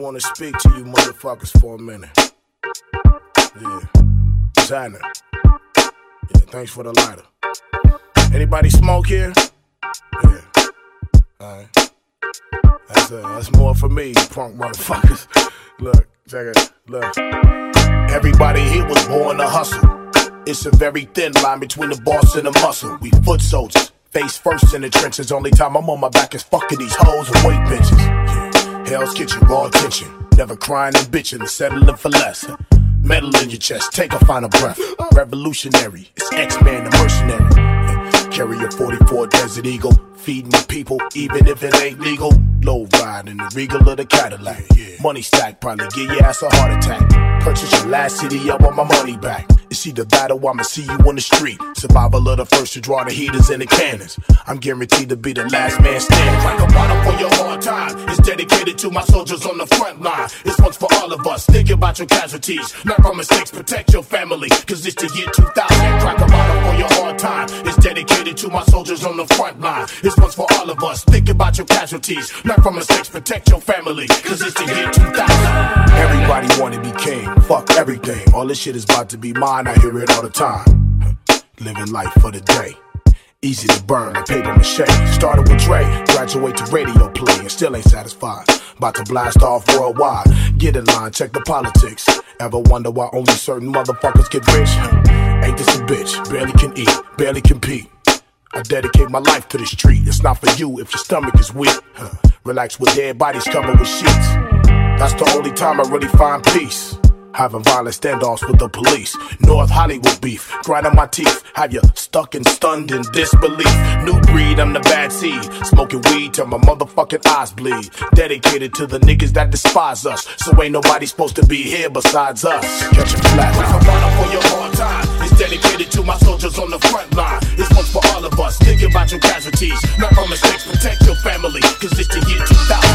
want to speak to you motherfuckers for a minute. Yeah. China. Yeah, thanks for the lighter. Anybody smoke here? Yeah. Alright. That's, uh, that's more for me, punk motherfuckers. Look, check it. Look. Everybody here was born to hustle. It's a very thin line between the boss and the muscle. We foot soldiers. Face first in the trenches. Only time I'm on my back is fucking these hoes and weight benches. Hell's Kitchen, raw attention. Never crying and bitching, settling for less. Metal in your chest, take a final breath. Revolutionary, it's X-Man the mercenary. Carry a 44 Desert Eagle, feeding the people, even if it ain't legal. Low ride in the regal of the Cadillac. Money stack, probably give your ass a heart attack. Purchase your last CD, I want my money back. It's either battle, I'ma see you on the street. Survival of the first to draw the heaters and the cannons. I'm guaranteed to be the last man standing. Like a bottle for your hard time. It's dedicated to my soldiers on the front line. It's once for all of us. Think about your casualties. Not from mistakes, protect your family. Cause it's the year 2000. Crack a bottle for your hard time. It's dedicated to my soldiers on the front line. It's once for all of us. Think about your casualties. Not from mistakes, protect your family. Cause it's the year 2000. Everybody wanna be king. Fuck everything. All this shit is about to be mine I hear it all the time. Living life for the day. Easy to burn, like paper mache. Started with Dre, graduate to radio play, and still ain't satisfied. About to blast off worldwide. Get in line, check the politics. Ever wonder why only certain motherfuckers get rich? Ain't this a bitch? Barely can eat, barely compete. I dedicate my life to the street. It's not for you if your stomach is weak. Relax with dead bodies covered with sheets. That's the only time I really find peace. Having violent standoffs with the police. North Hollywood beef, grinding my teeth. Have you stuck and stunned in disbelief? New breed, I'm the bad seed. Smoking weed till my motherfucking eyes bleed. Dedicated to the niggas that despise us. So ain't nobody supposed to be here besides us. Catch a flat. I'm for your hard time. It's dedicated to my soldiers on the front line. This one's for all of us. Think about your casualties. Not from mistakes, protect your family. Cause it's the year 2000.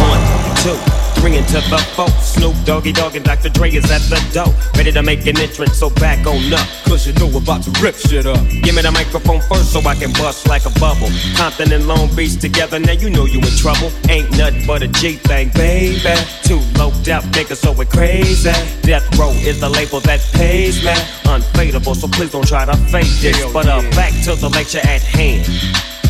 One, two bringing to the folks. Snoop Doggy Dogg and Dr. Dre is at the door, ready to make an entrance, so back on up. Cause you know we're about to rip shit up. Give me the microphone first so I can bust like a bubble. Compton and Long Beach together, now you know you in trouble. Ain't nothing but a G thing, baby. Too low out niggas, so we're crazy. Death Row is the label that pays me. Unfadable, so please don't try to fake this. But uh, back to the lecture at hand.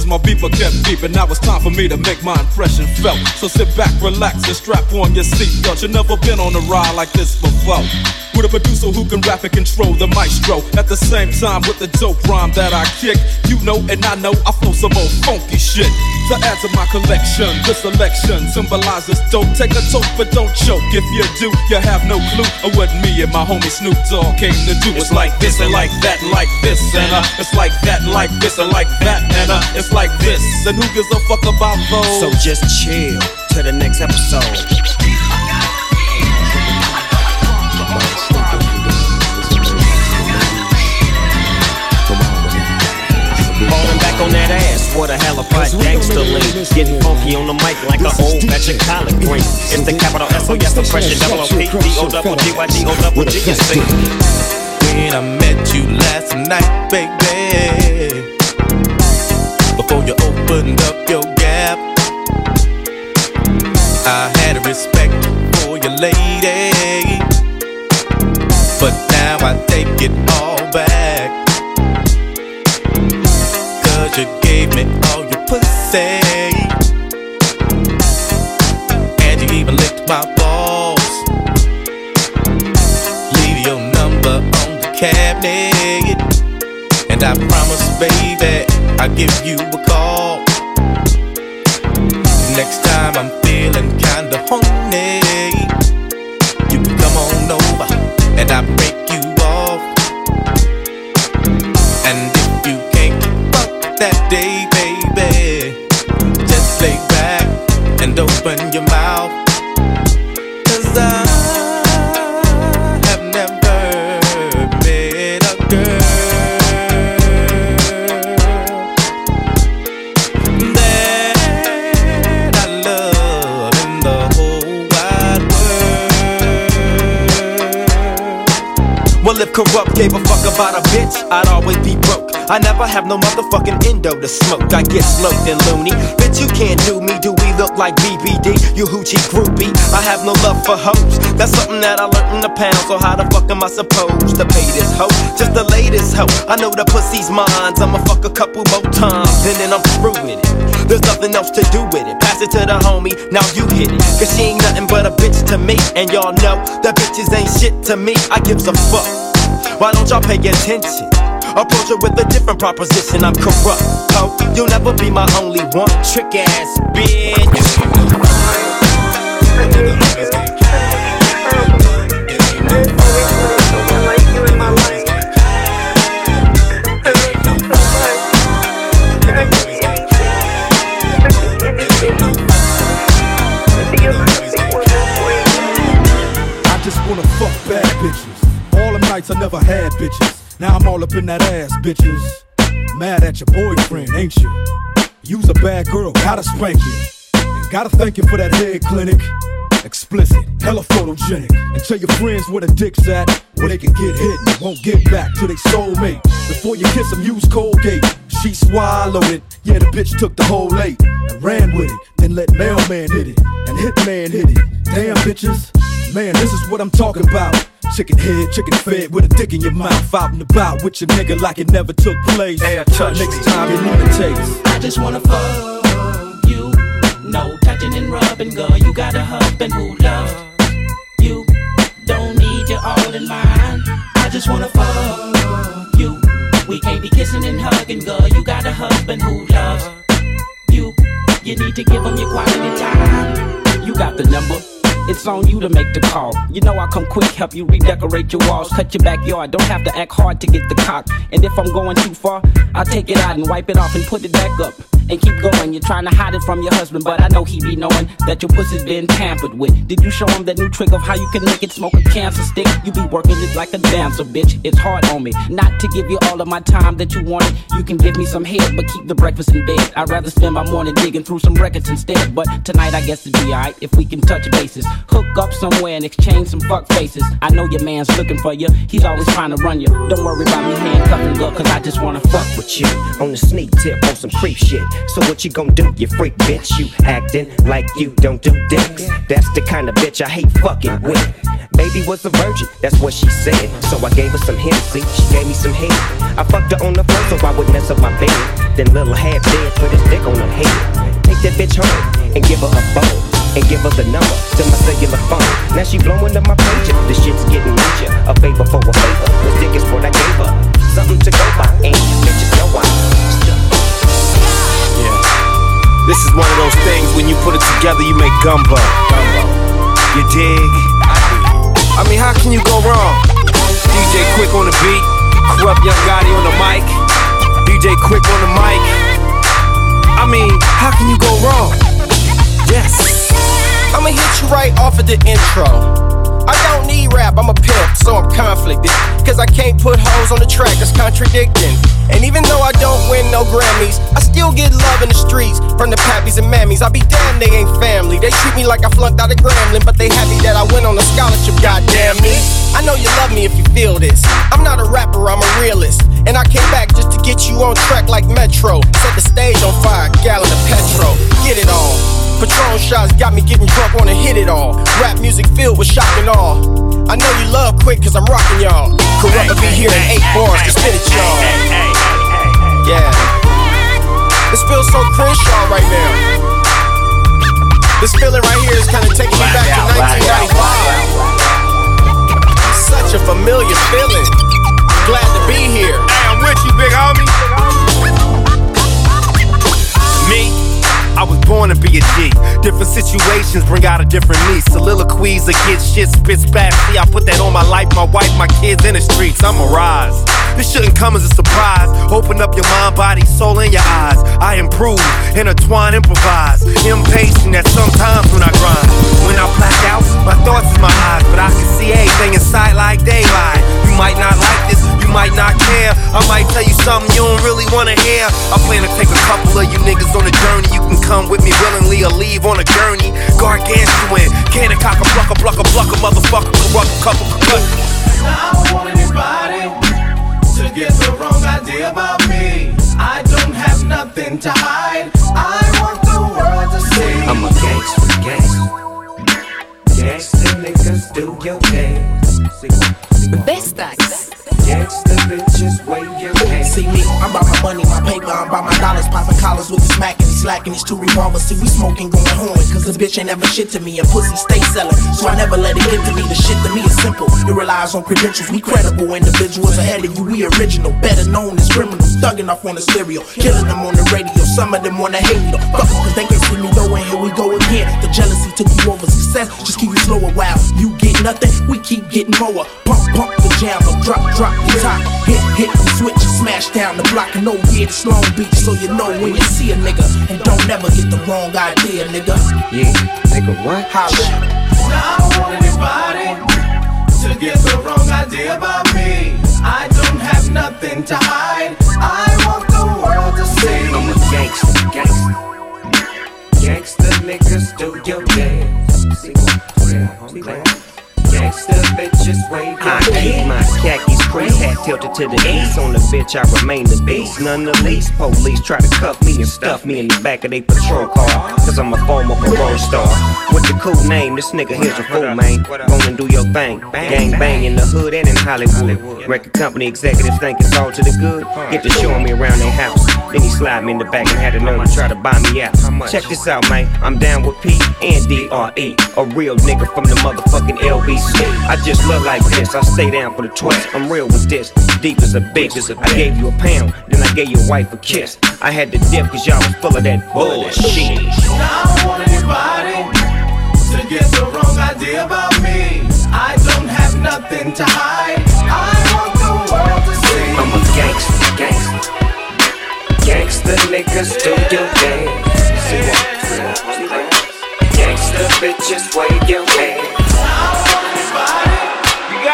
cause my beeper kept beeping. Now it's time for me to make my impression felt. So sit back, relax, and strap on your seatbelt. You've never been on a ride like this before. With a producer who can rap and control the maestro. At the same time, with the dope rhyme that I kick, you know and I know I flow some old funky shit. To add to my collection, this selection symbolizes dope. Take a toke, but don't choke. If you do, you have no clue of what me and my homie Snoop Dogg came to do. It's like this and like that like this and uh, it's like that and like this and like that and uh, it's like this. And who gives a fuck about those? So just chill to the next episode. Back on that ass. What a hell of a gangster lean. Getting funky on the mic like an old batch of collard green. It's the capital S O S oppression. Double O P D O double G Y D O double G S C. When I met you last night, baby, before you opened up your gap, I had a respect for your lady, but now I take it all back. Cause you gave me all your pussy. And you even licked my balls. Leave your number on the cabinet. And I promise, baby, I'll give you a call. I never have no motherfucking endo to smoke. I get smoked and loony. Bitch, you can't do me. Do we look like BBD? You hoochie groupie. I have no love for hoes. That's something that I learned in the pound. So how the fuck am I supposed to pay this hoe? Just the latest hoe. I know the pussy's mine. I'ma fuck a couple more times and then I'm through with it. There's nothing else to do with it. Pass it to the homie. Now you hit it. Cause she ain't nothing but a bitch to me. And y'all know that bitches ain't shit to me. I gives a fuck. Why don't y'all pay attention? Approach it with a different proposition. I'm corrupt, ho. You'll never be my only one. Trick ass bitch. I just wanna fuck bad bitches. All them nights I never had bitches. Now I'm all up in that ass, bitches. Mad at your boyfriend, ain't you? You's a bad girl, gotta spank you. And gotta thank you for that head clinic. Explicit, hella photogenic. And tell your friends where the dick's at, where they can get hit and won't get back to their soulmate. Before you kiss them, use Colgate. She swallowed it, yeah, the bitch took the whole eight and ran with it. Then let mailman hit it and hitman hit it. Damn bitches, man, this is what I'm talking about. Chicken head, chicken fed with a dick in your mouth. Out and about with your nigga like it never took place. Hey, touch Next me. time you need a taste. I just wanna fuck you. No touching and rubbing, girl. You got a husband who loves you. Don't need you all in mine. I just wanna fuck you. We can't be kissing and hugging, girl. You got a husband who loves you. You need to give him your quality time. You got the number it's on you to make the call. You know I come quick, help you redecorate your walls, cut your backyard. Don't have to act hard to get the cock. And if I'm going too far, I'll take it out and wipe it off and put it back up. And keep going. You're trying to hide it from your husband, but I know he be knowing that your pussy's been tampered with. Did you show him that new trick of how you can make it smoke a cancer stick? You be working it like a dancer, bitch. It's hard on me. Not to give you all of my time that you wanted. You can give me some head, but keep the breakfast in bed. I'd rather spend my morning digging through some records instead. But tonight I guess it'd be alright if we can touch bases. Hook up somewhere and exchange some fuck faces. I know your man's looking for you. He's always trying to run you. Don't worry about me handcuffing, girl, cause I just wanna fuck with you. On the sneak tip on some creep shit. So what you gon' do, you freak bitch? You acting like you don't do dicks. That's the kind of bitch I hate fucking with. Baby was a virgin, that's what she said. So I gave her some Hennessy, she gave me some head. I fucked her on the floor so I would mess up my bed. Then little half dead put his dick on her head. Take that bitch home and give her a bone and give her the number to my cellular phone. Now she blowing up my pager. This shit's getting major. A favor for a favor. The dick is what I gave her. Something to go by, and bitches know I. This is one of those things when you put it together, you make gumbo. You dig? I mean, how can you go wrong? DJ Quik on the beat, Kurupt Young Gotti on the mic, DJ Quik on the mic. I mean, how can you go wrong? Yes. I'ma hit you right off of the intro. I don't need rap, I'm a pimp, so I'm conflicted. Cause I can't put hoes on the track, that's contradicting. And even though I don't win no Grammys, I still get love in the streets from the pappies and mammies. I be damn, they ain't family. They treat me like I flunked out of Grambling, but they happy that I went on a scholarship, goddamn me. I know you love me if you feel this. I'm not a rapper, I'm a realist. And I came back just to get you on track like Metro. Set the stage on fire, gallon of petrol. Get it on. Patron shots got me getting drunk, wanna hit it all. Rap music filled with shock and awe. I know you love Quik cause I'm rocking y'all. Kurupt be here in eight bars to spit it, y'all. Yeah. This feels so Crenshaw right now. This feeling right here is kind of taking me back to 1995. Such a familiar feeling. Glad to be here. Hey, I'm with you, big homie. I was born to be a G. Different situations bring out a different me. Soliloquies against shit, spit spat. See, I put that on my life, my wife, my kids in the streets. I'm a rise. This shouldn't come as a surprise. Open up your mind, body, soul, and your eyes. I improve, intertwine, improvise. Impatient at sometimes when I grind. When I black out, my thoughts is my eyes, but I can see everything inside like daylight. You might not like this, you might not care. I might tell you something you don't really wanna hear. I plan to take a couple of you niggas on a journey. You can come with me willingly or leave on a journey. Gargantuan, can a cock a pluck a pluck a pluck a motherfucker, corrupt couple cut. I don't want anybody to get the wrong idea about me. I don't have nothing to hide. I want the world to see. I'm a gangster, gangster. Gangster niggas do your dance. Vestaxx. Gangsta bitches wave your hands. See me, I'm about my money, my paper, I'm about my dollars. Popping collars with the smack and he slacking his two revolvers. See, we smoking, going home. Cause the bitch ain't never shit to me, and pussy stay selling. So I never let it get to me. The shit to me is simple. It relies on credentials. We credible individuals ahead of you. We original, better known as criminals. Thugging off on the stereo, killing them on the radio. Some of them wanna hate me. Fuck cause they can't see me though. And here we go again. The jealousy took you over success. Just keep it slow a while. You get nothing, we keep getting more. Pump, pump the jam, drop, drop the top. Hit, hit the switch and smash down the block. And oh yeah, this Long Beach, so you know when you see a nigga. And don't never get the wrong idea, nigga. Yeah, nigga, what? Holla. I don't want anybody to get the wrong idea about me. I don't have nothing to hide. I want the world to see. I'm a gangster, gangster. Gangster niggas do your dance. Gangsta bitches your I keep my khakis crease hat tilted to the east. On the bitch, I remain the beast. None the least. Police try to cuff me and stuff me in the back of their patrol car. Cause I'm a former parole star. With the cool name, this nigga here's a fool, man. Go and do your thing. Gang bang in the hood and in Hollywood. Record company executives think it's all to the good. Get to showing me around their house. Then he slide me in the back and had the nerve to try to buy me out. Check this out, man. I'm down with P and D-R-E. A real nigga from the motherfucking LBC. I just like this. I stay down for the twist. I'm real with this. Deep as a bitch. I gave you a pound, then I gave your wife a kiss. I had to dip cause y'all was full of that bullshit. Now I don't want anybody to get the wrong idea about me. I don't have nothing to hide. I want the world to see. I'm a gangster, gangster. Gangster niggas do your dance. See what? See what? Gangster bitches wave your hands.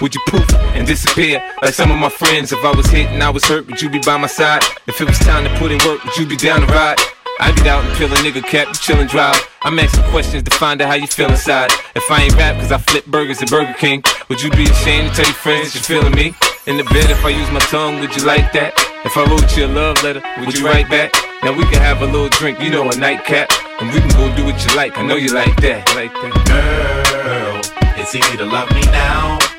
would you poof and disappear like some of my friends? If I was hit and I was hurt, would you be by my side? If it was time to put in work, would you be down to ride? I get out and peel a nigga cap, you chillin' drive. I'm asking questions to find out how you feel inside. If I ain't rap cause I flip burgers at Burger King, would you be ashamed to tell your friends you're feeling me? In the bed, if I use my tongue, would you like that? If I wrote you a love letter, would you write back? Now we can have a little drink, you know, a nightcap. And we can go do what you like, I know you like that. Like that. Girl, it's easy to love me now.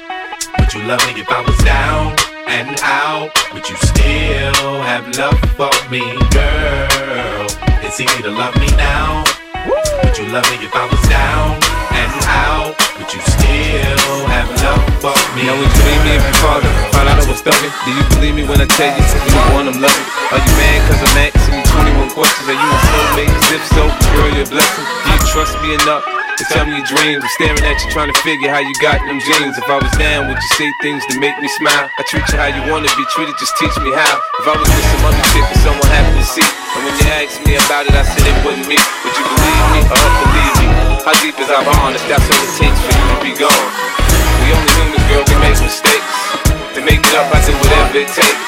Would you love me if I was down and out? Would you still have love for me, girl? It's easy to love me now. Would you love me if I was down and out? Would you still have love for me? Now would you leave me if you father? Found out I was thugging. Do you believe me when I tell you you the one I'm loving? Are you mad cause I'm asking you 21 questions? Are you a soulmate? if so, girl, you're a blessing. Do you trust me enough? To tell me your dreams, I'm staring at you trying to figure how you got them jeans. If I was down, would you say things to make me smile? I treat you how you wanna be treated, just teach me how. If I was with some other chick that someone happened to see, and when you asked me about it, I said it wasn't me. Would you believe me or believe me? How deep is our bond if that's all it takes for you to be gone? We only humans, girl, we make mistakes. To make it up, I do whatever it takes.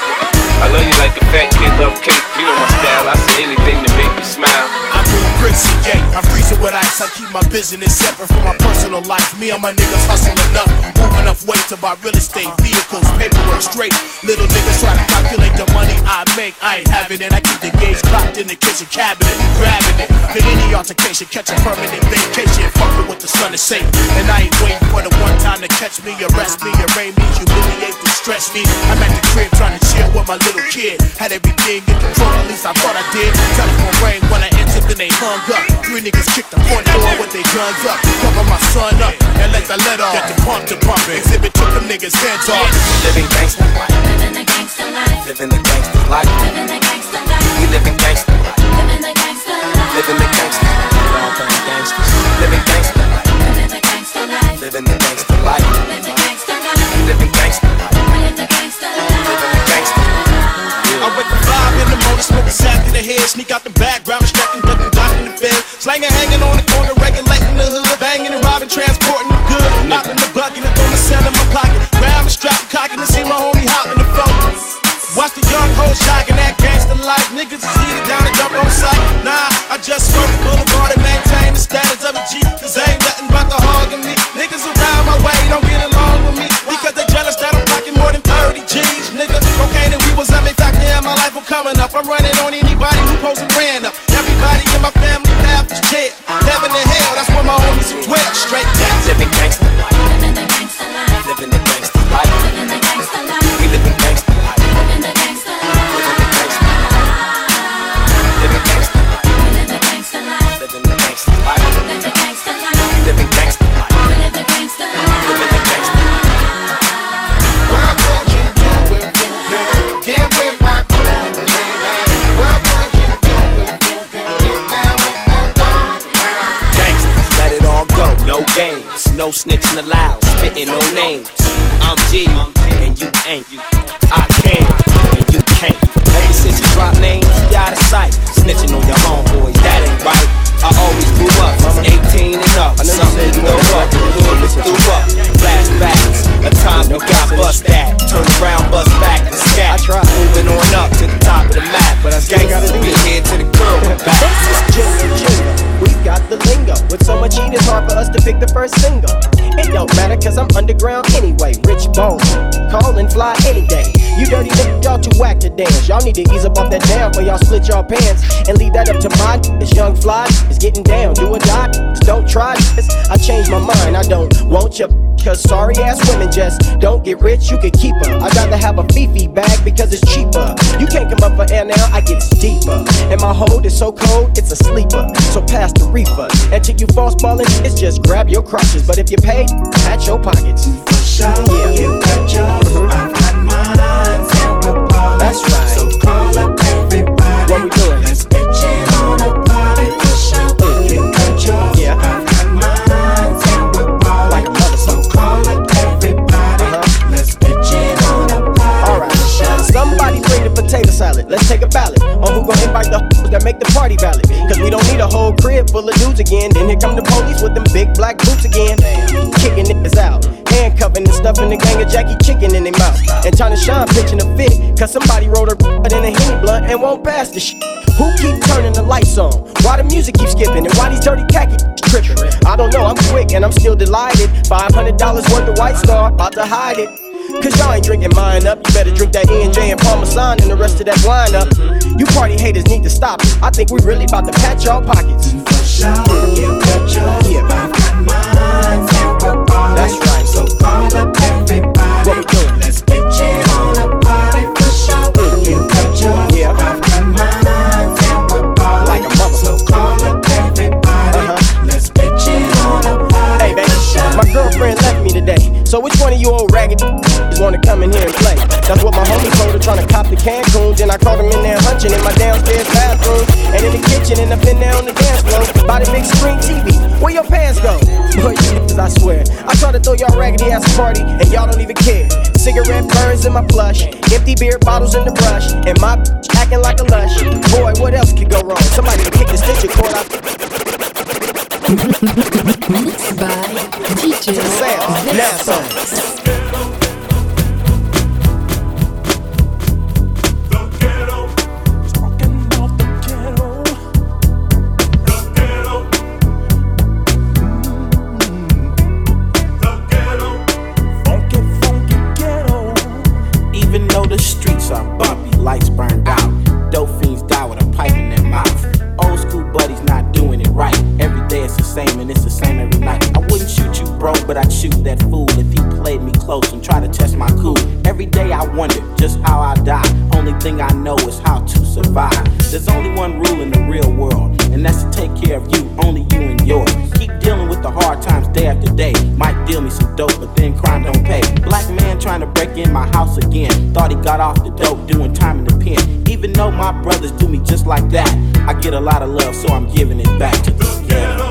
I love you like a fat kid love cake. You know my style. I say anything to make you smile. I'm doing Chrissy. I'm freezing with ice. I keep my business separate from my personal life. Me and my niggas hustling up, moving enough weight to buy real estate, vehicles, paperwork straight. Little niggas try to calculate the money I make. I ain't having it. I keep the gauge clocked in the kitchen cabinet, grabbing it. For any altercation, catch a permanent vacation, fucking with the son of Satan. And I ain't waiting for the one time to catch me, arrest me, arraign me, humiliate me, stress me. I'm at the crib trying to chill with my little kid. Had everything in control, at least I thought I did. Telephone rang when I entered, then they hung up. Three niggas kicked the front door with their guns up. Cover my son up and let the lead off. Get the pump to pump. Exhibit took them niggas heads off. Living gangsta life. Living the gangsta life. Living the gangsta life. Living the gangsta life. We living gangsta life. Living the gangsta life. Living the gangsta life. All things gangsters. Living gangsta life. Living the gangsta life. Living the gangsta life. Dirty niggas, y'all too whack to dance. Y'all need to ease up off that down for y'all split y'all pants. And leave that up to my this young fly is getting down. Do or die, don't try this. I changed my mind, I don't want you. Cause sorry ass women just don't get rich, you can keep her. I'd rather have a Fifi bag because it's cheaper. You can't come up for air now, I get deeper. And my hold is so cold, it's a sleeper. So pass the reefer. Until you false ballin', it's just grab your crotches. But if you pay, pat your pockets. For sure, yeah. you got yours, That's right. So call up everybody. What we doing? Let's get you on a party for sure. You got yours, yeah. I've got mine, and we're ballin'. Like a mother, so call up everybody. Uh-huh. Let's get you on a party All right. Somebody bring the potato salad. Let's take a ballot on who gon' invite the hoes that make the party valid. Cause we don't need a whole crib full of dudes again. Then here come the police with them big black boots again. Kicking niggas out. Handcuffing and stuffing the gang of Jackie chicken in their mouth. And trying to shine, pitching a fit. Cause somebody wrote a in a henny blunt and won't pass the shit. Who keep turning the lights on? Why the music keep skipping? And why these dirty khaki tripping? I don't know, I'm quick and I'm still delighted. $500 worth of White Star, about to hide it. Cause y'all ain't drinking mine up. You better drink that E&J and Parmesan and the rest of that wine up. You party haters need to stop it. I think we really about to patch y'all pockets. Sure, you got yours, yeah. I've got mine, and we're ballin'. That's right. So call up So which one of you old raggedy wanna come in here and play? That's what my homie told her, trying to cop the Cancun. Then I caught him in there hunching in my downstairs bathroom. And in the kitchen, and up in there on the dance floor. By the big screen TV. Where your pants go? Boy, you I swear. I try to throw y'all raggedy ass a party, and y'all don't even care. Cigarette burns in my plush. Empty beer bottles in the brush. And my acting like a lush. Boy, what else could go wrong? Somebody to kick the stitcher cord out. Mixed by DJ Sound. Care of you, only you and yours. Keep dealing with the hard times day after day. Might deal me some dope, but then crime don't pay. Black man trying to break in my house again. Thought he got off the dope, doing time in the pen. Even though my brothers do me just like that, I get a lot of love, so I'm giving it back to the ghetto.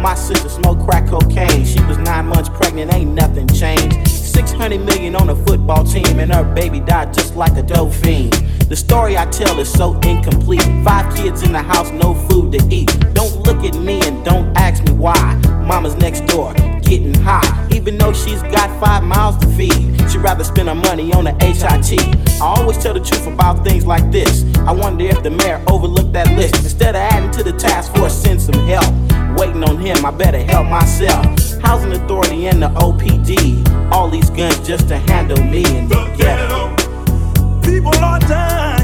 My sister smoked crack cocaine, she was nine months pregnant, ain't nothing changed. 600 million on a football team, and her baby died just like a dope fiend. The story I tell is so incomplete. Five kids in the house, no food to eat. Don't look at me and don't ask me why. Mama's next door, getting high. Even though she's got five miles to feed, she'd rather spend her money on a HIT. I always tell the truth about things like this. I wonder if the mayor overlooked that list. Instead of adding to the task force, send some help. Waiting on him, I better help myself. Housing Authority and the OPD. All these guns just to handle me in the ghetto. People are dying.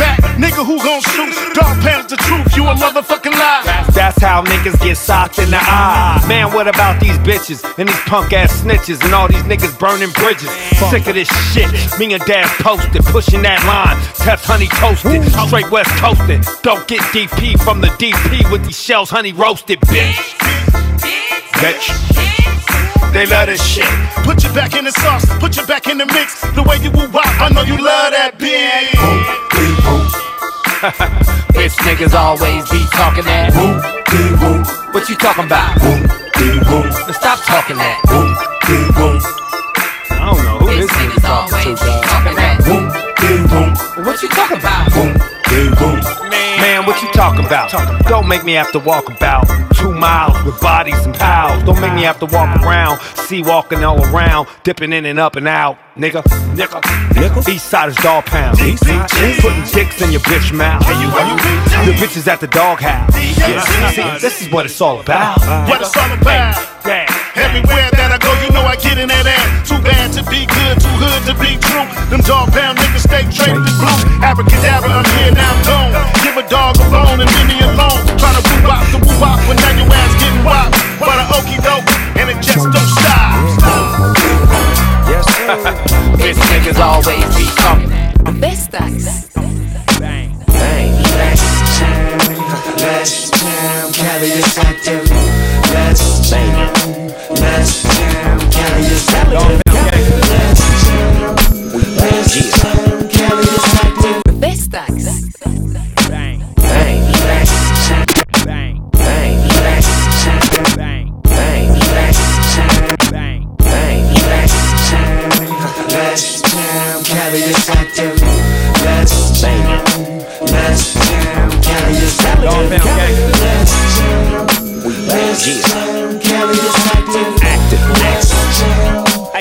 Back? Nigga, who gon' shoot? Dog pounds the truth, you a motherfucking lie. That's how niggas get socked in the eye. Man, what about these bitches and these punk ass snitches and all these niggas burning bridges? Sick of this shit. Me and Daz posted, pushing that line. Test honey toasted, straight west coasting. Don't get DP from the DP with these shells honey roasted, bitch. Bitch. They love this shit. Put your back in the sauce, put your back in the mix. The way you woo wop, I know you love that bitch. Bitch niggas always be talking that. What you talking about? Now Stop talking that. I don't know who this nigga talking to, dog. Talking that. What you talking about? Man, what you talking about? Don't make me have to walk about two miles with bodies and pals. Don't make me have to walk around, see walking all around, dipping in and up and out. Nigga, nigga, nigga. East side is dog pound. Putting dicks in your bitch mouth. Your bitches at the doghouse. Yeah, see, this is what it's all about. What it's all about. Everywhere that I go, you know I get in that ass. Too bad to be good, too hood to be true. Them dog pound niggas stay traded to blue. Abracadabra, I'm here now, I'm gone. Give a dog a bone and leave me alone. Try to woo wop the woo wop when now your ass getting wop. For the okey doke, and it just don't stop. Yes, sir. Bitch niggas always be talking that. Vestaxx. Bang. Last time, last time, carry this active. Last time, last time, carry this active.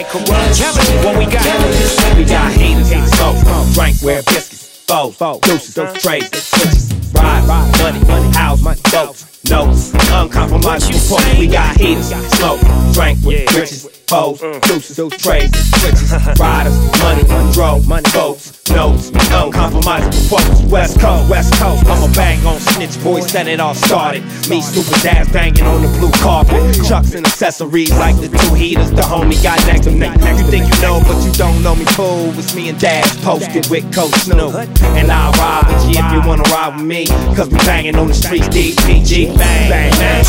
When we got we got haters, smoke, drink, wear biscuits, foes, deuces, trades, switches, ride, money, money, house, money, boats, notes, uncompromised. We got haters, smoke, drink, with riches, foes, mm. deuces, trades, switches, riders, money, drove, money, boats, notes, uncompromised support. West Coast, West Coast, I'ma bang on snitch boys, that it all started. Me, super dads banging on the blue carpet. Chucks and accessories like the two heaters. The homie got next to me. You think you know, but you don't know me. Fool, it's me and Daz posted with Coach Snoop. And I'll ride with you if you wanna ride with me. Cause we banging on the streets, DPG. Bang, bang, bang.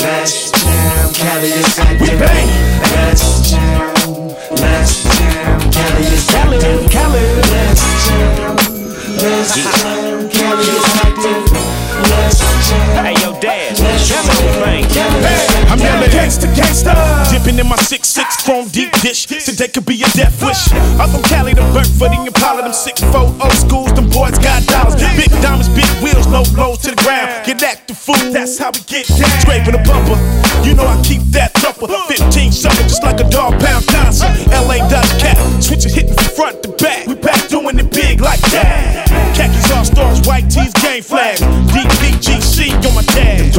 Let's jam, Cali is active. We bang. Let's jam, let's jam, Cali is active. Cali, let's jam, let's jam, Cali is active. Let's jam. Hey yo, Dad, I'm active. yelling gangsta gangsta, dipping in my six six chrome deep dish. Today could be a death wish. I'm from Cali to Burford and Impala, them six four old schools. Them boys got dollars, big diamonds, big wheels, no blows to the ground. Get active fool, that's how we get down. Scraping a bumper, you know I keep that thumper. 15 something, just like a dog pound dancer. LA Dutch cat, switching hitting from front to back. We back doing it big like that. Khakis all stars, white tees, game flags. DPGC on my.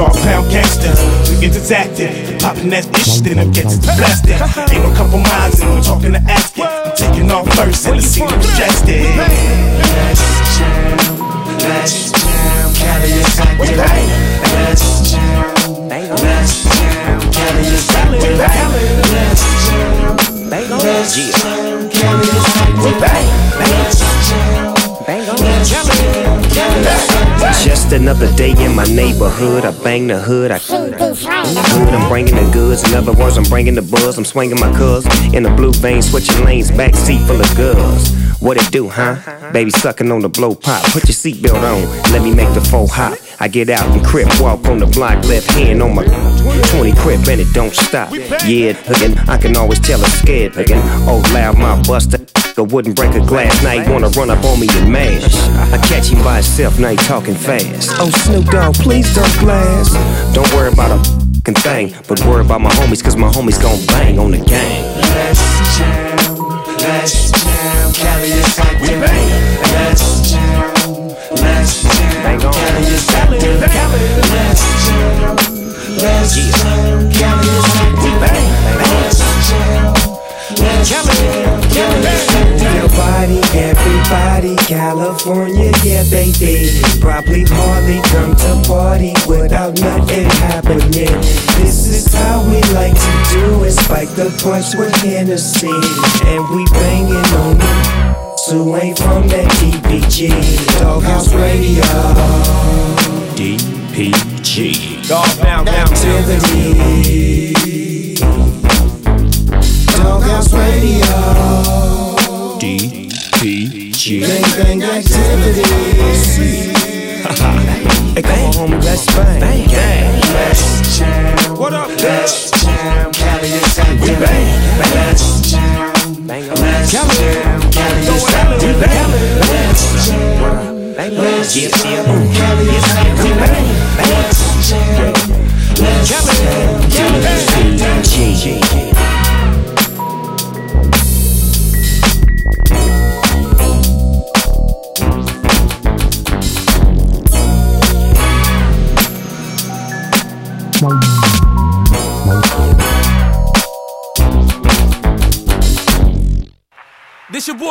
Dog pound gangsters, we get this active. Popping that ish, then it gets blasted. Ain't no compromising, I'm talking to asking. I'm taking off first and the scene majestic. Let's jam, let's jam, Cali is active. Let's jam, let's jam, Cali is active. Let's jam, let's jam, Cali is active. Just another day in my neighborhood. I bang the hood. I hood. I'm bringing the goods. In other words, I'm bringing the buzz. I'm swinging my cuz in the blue vein, switching lanes. Back seat full of girls. What it do, huh? Baby sucking on the blow pop. Put your seatbelt on. Let me make the four hop. I get out and crip, walk on the block, left hand on my 20 crip, and it don't stop. Yeah, hookin', I can always tell it's scared hookin'. Oh, loud my buster. I wouldn't break a glass, now he wanna run up on me and mash. I catch him by himself, now he talking fast. Oh, Snoop Dogg, please don't glass. Don't worry about a fucking thing, but worry about my homies, cause my homies gon' bang on the gang. Let's jam, let's jam, Cali is active. Let's jam, let's jam, Cali is active. Let's jam, let's jam, Nobody, everybody, California, yeah, baby. Probably hardly come to party without nothing happening. This is how we like to do it. Spike the punch with Hennessy. And we banging on it. So ain't from that DPG. Doghouse Radio. DPG. Dog pound, down, Activity. Doghouse Radio. DPG. Bang bang activity. Hey, come on, homie, let's bang. Bang, bang. Let's jam. What up? Let's jam, Cali is active. Let's jam. Let's jam, Cali is active. Let's jam. Let's jam, Cali is active. Let's jam. Let's jam, Cali is active. This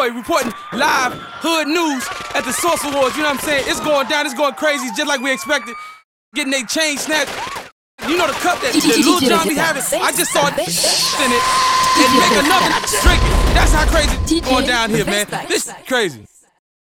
boy reporting live hood news at the Source Awards. You know what I'm saying? It's going down. It's going crazy, just like we expected. Getting they chain snatched. You know the cup that, that Lil Jon be having. I just saw it in it and make another drink. That's how crazy going down here, man. This is crazy.